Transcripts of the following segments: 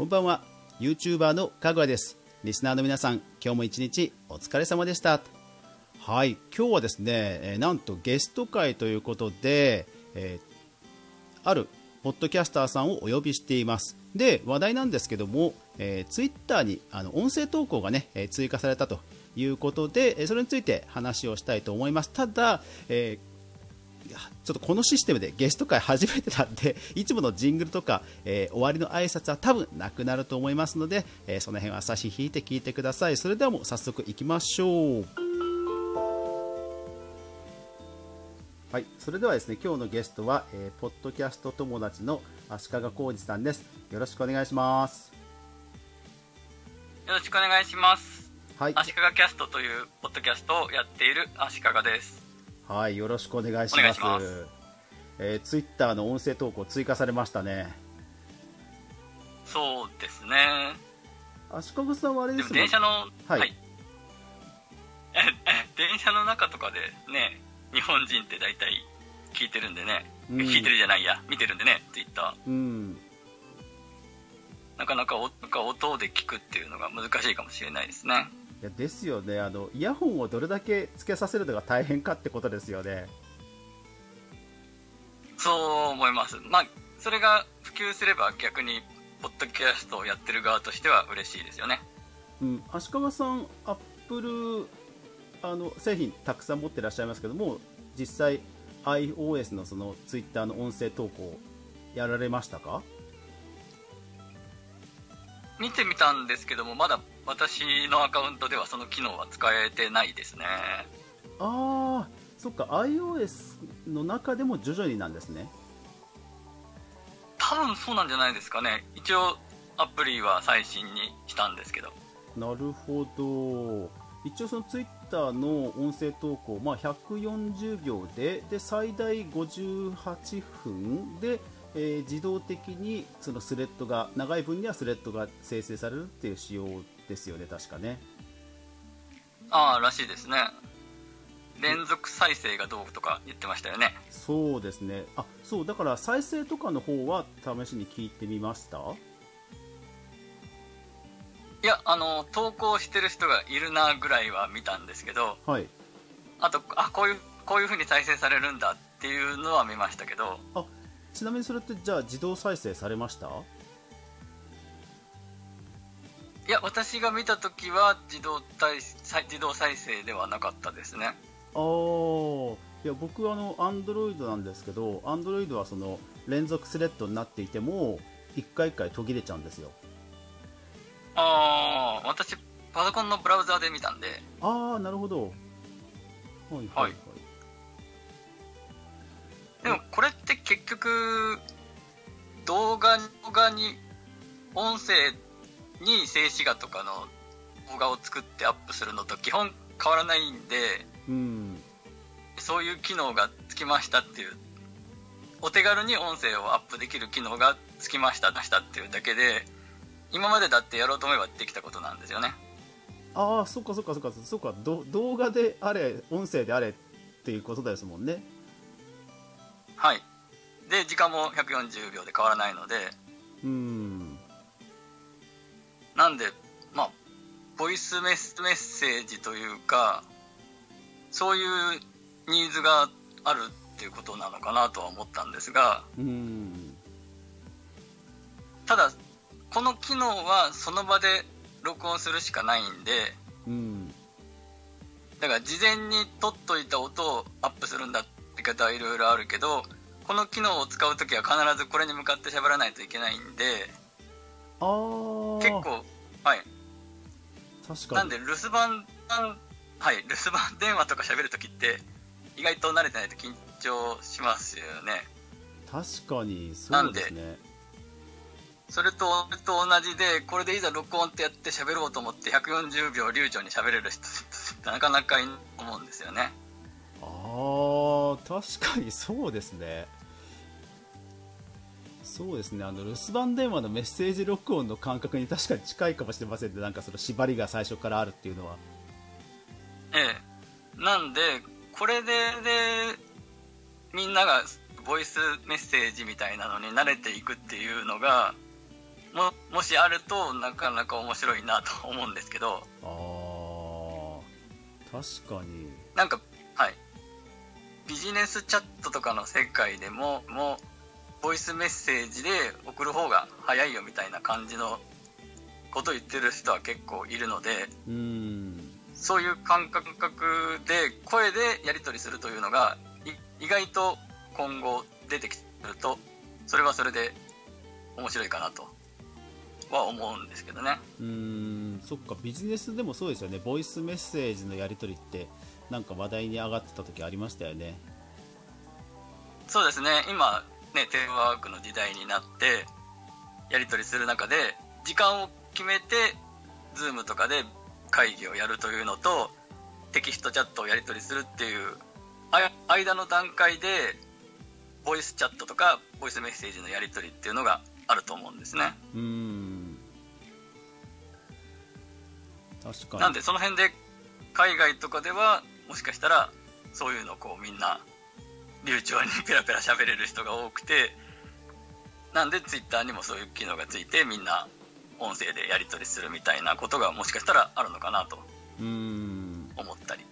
こんばんは。YouTuber のかぐわです。リスナーの皆さん今日も一日お疲れ様でした。はい。今日はですね、えーなんとゲスト会ということで、えーあるポッドキャスターさんをお呼びしています。で話題なんですけども、えー、ツイッターにあの音声投稿がね、えー追加されたということで、えそれについて話をしたいと思います。ただ、えーちょっとこのシステムでゲスト会初めてなんで いつものジングルとか、えー終わりの挨拶は多分なくなると思いますので、えーその辺は差し引いて聞いてください。それではもう早速いきましょう。はい。それではですね今日のゲストは、えーポッドキャスト友達の足利浩二さんです。よろしくお願いします。よろしくお願いします。はい。足利キャストというポッドキャストをやっている足利です。はいよろしくお願いします。ます。えー、ツイッターの音声投稿追加されましたね。そうですね。足利さんはあれでですももん電車の、はい。ええ 電車の中とかでね、日本人って大体聞いてるんでね、うん。聞いてるじゃないや、見てるんでね、ツイッタうん。ー。なかなかおなんか音で聞くっていうのが難しいかもしれないですね。いやですよねあのイヤホンをどれだけつけさせるのが大変かってことですよねそう思います。まあ、それが普及すれば逆に、ポッドキャストをやってる側としては嬉しいですよね。うん足利さんアップルあの製品たくさん持ってらっしゃいますけども実際 iOS のそのツイッターの音声投稿やられましたか？見てみたんですけどもまだ私のアカウントではその機能は使えてないですね。ああそっか iOS の中でも徐々になんですね。多分そうなんじゃないですかね。一応アプリは最新にしたんですけど。なるほど。一応そのツイッターの音声投稿、まあ、140秒でで最大58分で、えー自動的にそのスレッドが長い分にはスレッドが生成されるっていう仕様ですよね確かね。ああらしいですね。連続再生がどうとか言ってましたよね。そうですね。あそうだから再生とかの方は試しに聞いてみました？いやあの投稿してる人がいるなぐらいは見たんですけどはい。あとあこういうこういう風に再生されるんだっていうのは見ましたけど。あちなみにそれってじゃあ自動再生されました？いや私が見た時は自動自動再生ではなかったですね。あー。いや僕あの Android なんですけど Android はその連続スレッドになっていても一回一回途切れちゃうんですよ。ああ私パソコンのブラウザーで見たんで。ああなるほど。はいはい。はいでもこれって結局動画動画に音声に静止画とかの動画を作ってアップするのと基本変わらないんでうんそういう機能がつきましたっていうお手軽に音声をアップできる機能がつきました出したっていうだけで今までだってやろうと思えばできたことなんですよね。ああそっかそっかそっかそっか。動画であれ音声であれっていうことですもんね。はい。で時間も140秒で変わらないので。うん。なんでまあボイスメッメッセージというかそういうニーズがあるっていうことなのかなとは思ったんですが。うん。ただこの機能はその場で録音するしかないんで。うん。だから事前に撮っといた音をアップするんだって方はいろいろあるけどこの機能を使う時は必ずこれに向かって喋らないといけないんで結構はい。確かに。なんで留守番はい留守番電話とか喋る時って意外と慣れてないと緊張しますよね。確かにそうですね。それとと同じでこれでいざ録音ってやって喋ろうと思って140秒流暢に喋れる人ってなかなかいないと思うんですよねああ確かにそうですね。そうですね。あの留守番電話のメッセージ録音の感覚に確かに近いかもしれませんね。なんかその縛りが最初からあるっていうのは。ええ。なんでこれででみんながボイスメッセージみたいなのに慣れていくっていうのがももしあるとなかなか面白いなと思うんですけど。あー。確かに。なんかはいビジネスチャットとかの世界でももうボイスメッセージで送る方が早いよみたいな感じのことを言ってる人は結構いるのでうん。そういう感覚で声でやり取りするというのがい意外と今後出てきてるとそれはそれで面白いかなとは思うんですけどね。うーん。そっかビジネスでもそうですよね。ボイスメッセージのやり取りってなんか話題に上がってた時ありましたよね。そうですね。今ねテレワークの時代になってやり取りする中で時間を決めて Zoom とかで会議をやるというのとテキストチャットをやり取りするっていうあ間の段階でボイスチャットとかボイスメッセージのやり取りっていうのがあると思うんですね。うーん。確かに。なんでその辺で海外とかではもしかしたらそういうのをこうみんな流暢にペラペラ喋れる人が多くてなんでツイッターにもそういう機能がついてみんな音声でやり取りするみたいなことがもしかしたらあるのかなと思ったり。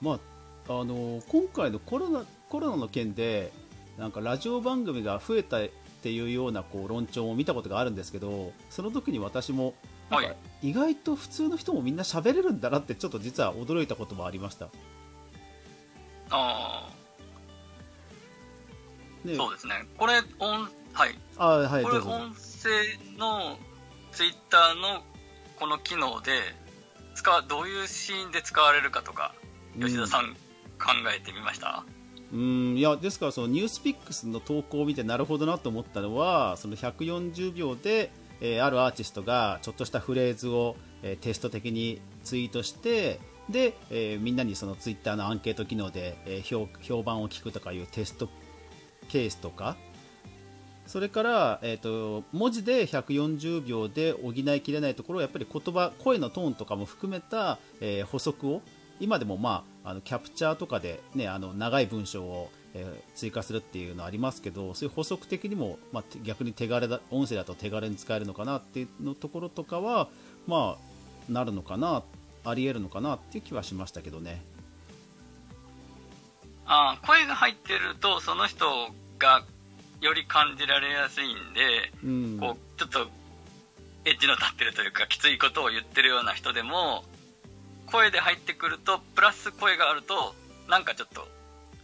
まああの今回のコロナコロナの件でなんかラジオ番組が増えたっていうようなこう論調を見たことがあるんですけどその時に私もなんかはい意外と普通の人もみんな喋れるんだなってちょっと実は驚いたこともありました、あねあそうですね。これ音はい。あはいこれ音声のツイッターのこの機能で使うどういうシーンで使われるかとか吉田さん考えてみました、うんいやですからそのニュースピックスの投稿を見てなるほどなと思ったのはその140秒で、えあるアーティストがちょっとしたフレーズを、えテスト的にツイートしてで、えみんなにそのツイッターのアンケート機能で、え評評判を聞くとかいうテストケースとかそれから、えー、と文字で140秒で補いきれないところをやっぱり言葉声のトーンとかも含めた、えー補足を今でも、まあ、あのキャプチャーとかで、ね、あの長い文章を、えー追加するっていうのはありますけどそういう補足的にも、まあ、て逆に手軽だ音声だと手軽に使えるのかなっていうのところとかは、まあ、なるのかなありえるのかなっていう気はしましたけどね。ああ声が入ってるとその人がより感じられやすいんで、うんこうちょっとエッジの立ってるというかきついことを言ってるような人でも声で入ってくるとプラス声があるとなんかちょっと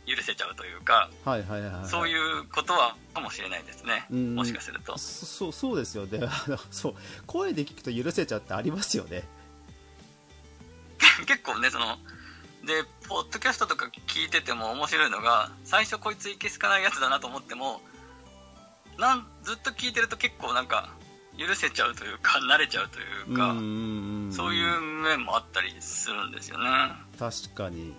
許せちゃうというかはいはいはいはい、そういうことはかもしれないですね、うんもしかすると。そそうそうですよね。あのそう。声で聞くと許せちゃうってありますよね。結構ねそのでポッドキャストとか聞いてても面白いのが最初こいついけすかないやつだなと思ってもなんずっと聞いてると結構なんか許せちゃうというか 慣れちゃうというか、そういう面もあったりするんですよね。確かに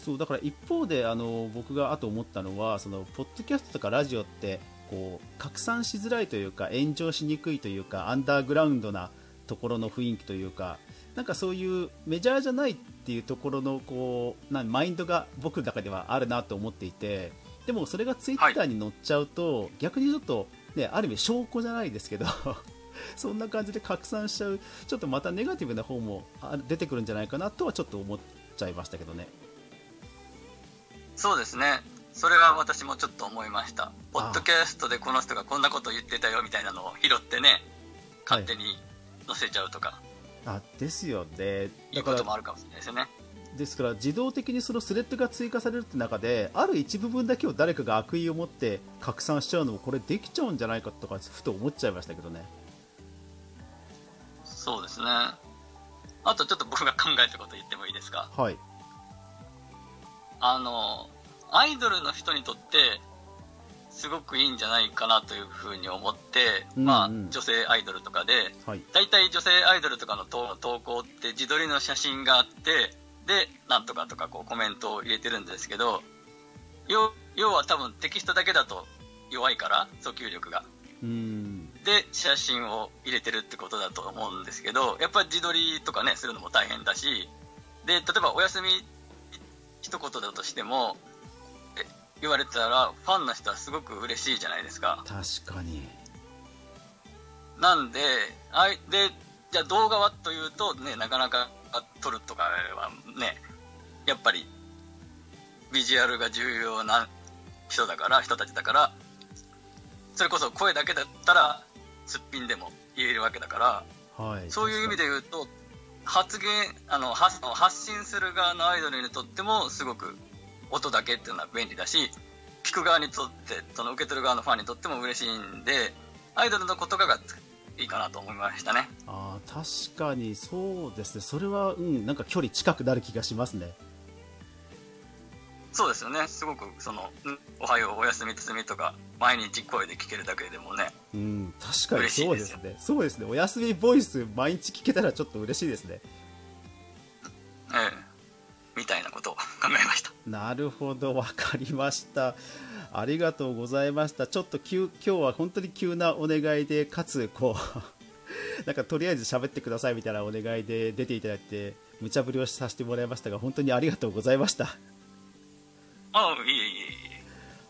そうだから一方であの僕があと思ったのはそのポッドキャストとかラジオってこう拡散しづらいというか炎上しにくいというかアンダーグラウンドなところの雰囲気というかなんかそういうメジャーじゃないっていうところのこうなマインドが僕の中ではあるなと思っていてでもそれがツイッターに載っちゃうと、逆にちょっと、ね、ある意味証拠じゃないですけど そんな感じで拡散しちゃうちょっとまたネガティブな方も出てくるんじゃないかなとはちょっと思っちゃいましたけどね。そうですね。それは私もちょっと思いました。ポッドキャストでこの人がこんなこと言ってたよみたいなのを拾ってね勝手に載せちゃうとか、あですよね。い、だからうこともあるかもしれないですよね。ですから自動的にそのスレッドが追加されるって中である一部分だけを誰かが悪意を持って拡散しちゃうのもこれできちゃうんじゃないかとかふと思っちゃいましたけどね。そうですね。あとちょっと僕が考えたこと言ってもいいですか？はいあのアイドルの人にとってすごくいいんじゃないかなというふうに思って、うんうん。まあ、女性アイドルとかではい。大体女性アイドルとかの投投稿って自撮りの写真があってでなんとかとかこうコメントを入れてるんですけど要要は多分テキストだけだと弱いから訴求力が。うん。で写真を入れてるってことだと思うんですけどやっぱり自撮りとかねするのも大変だしで例えばお休み一言だとしてもえ言われたらファンの人はすごく嬉しいじゃないですか。確かに。なんで、あいで、じゃあ動画はというと、ね、なかなか撮るとかはね、やっぱり、ビジュアルが重要な人だから、人たちだから、それこそ声だけだったら、すっぴんでも言えるわけだから、はい、そういう意味で言うと、発言、あの、発発信する側のアイドルにとっても、すごく音だけっていうのは便利だし、聞く側にとって、その受け取る側のファンにとっても嬉しいんで、アイドルの言葉がいいかなと思いましたね。あ確かにそうですね、それは、うん、なんか距離近くなる気がしますね。そうですよね。すごく、その、んおはよう、おやすみ、つすみとか、毎日声で聞けるだけでもね、うん、確かにそうですすね、そうですね、お休みボイス、毎日聞けたらちょっと嬉しいですね。ええ、みたいなことを 考えました。なるほど、わかりました。ありがとうございました。ちょっと急今日は本当に急なお願いで、かつ、こう、なんかとりあえず喋ってくださいみたいなお願いで出ていただいて、無茶ぶりをさせてもらいましたが、本当にありがとうございました。ああ、いえいえいえ。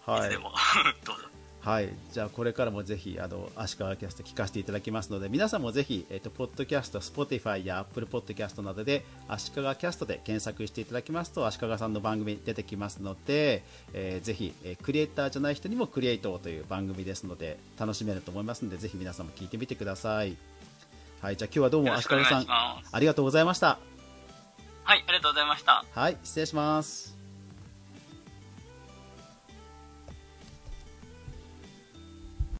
いはいつで。も、どうぞ。はい、じゃあこれからもぜひあの足利キャスト聞かせていただきますので皆さんもぜひ、えっとポッドキャスト、Spotify や Apple ポッドキャストなどで足利キャストで検索していただきますと足利さんの番組出てきますので、えーぜひ、えークリエイターじゃない人にもクリエイトという番組ですので楽しめると思いますのでぜひ皆さんも聞いてみてください。はい、じゃあ今日はどうも足利さん。ありがとうございました。はい、ありがとうございました。はい、失礼します。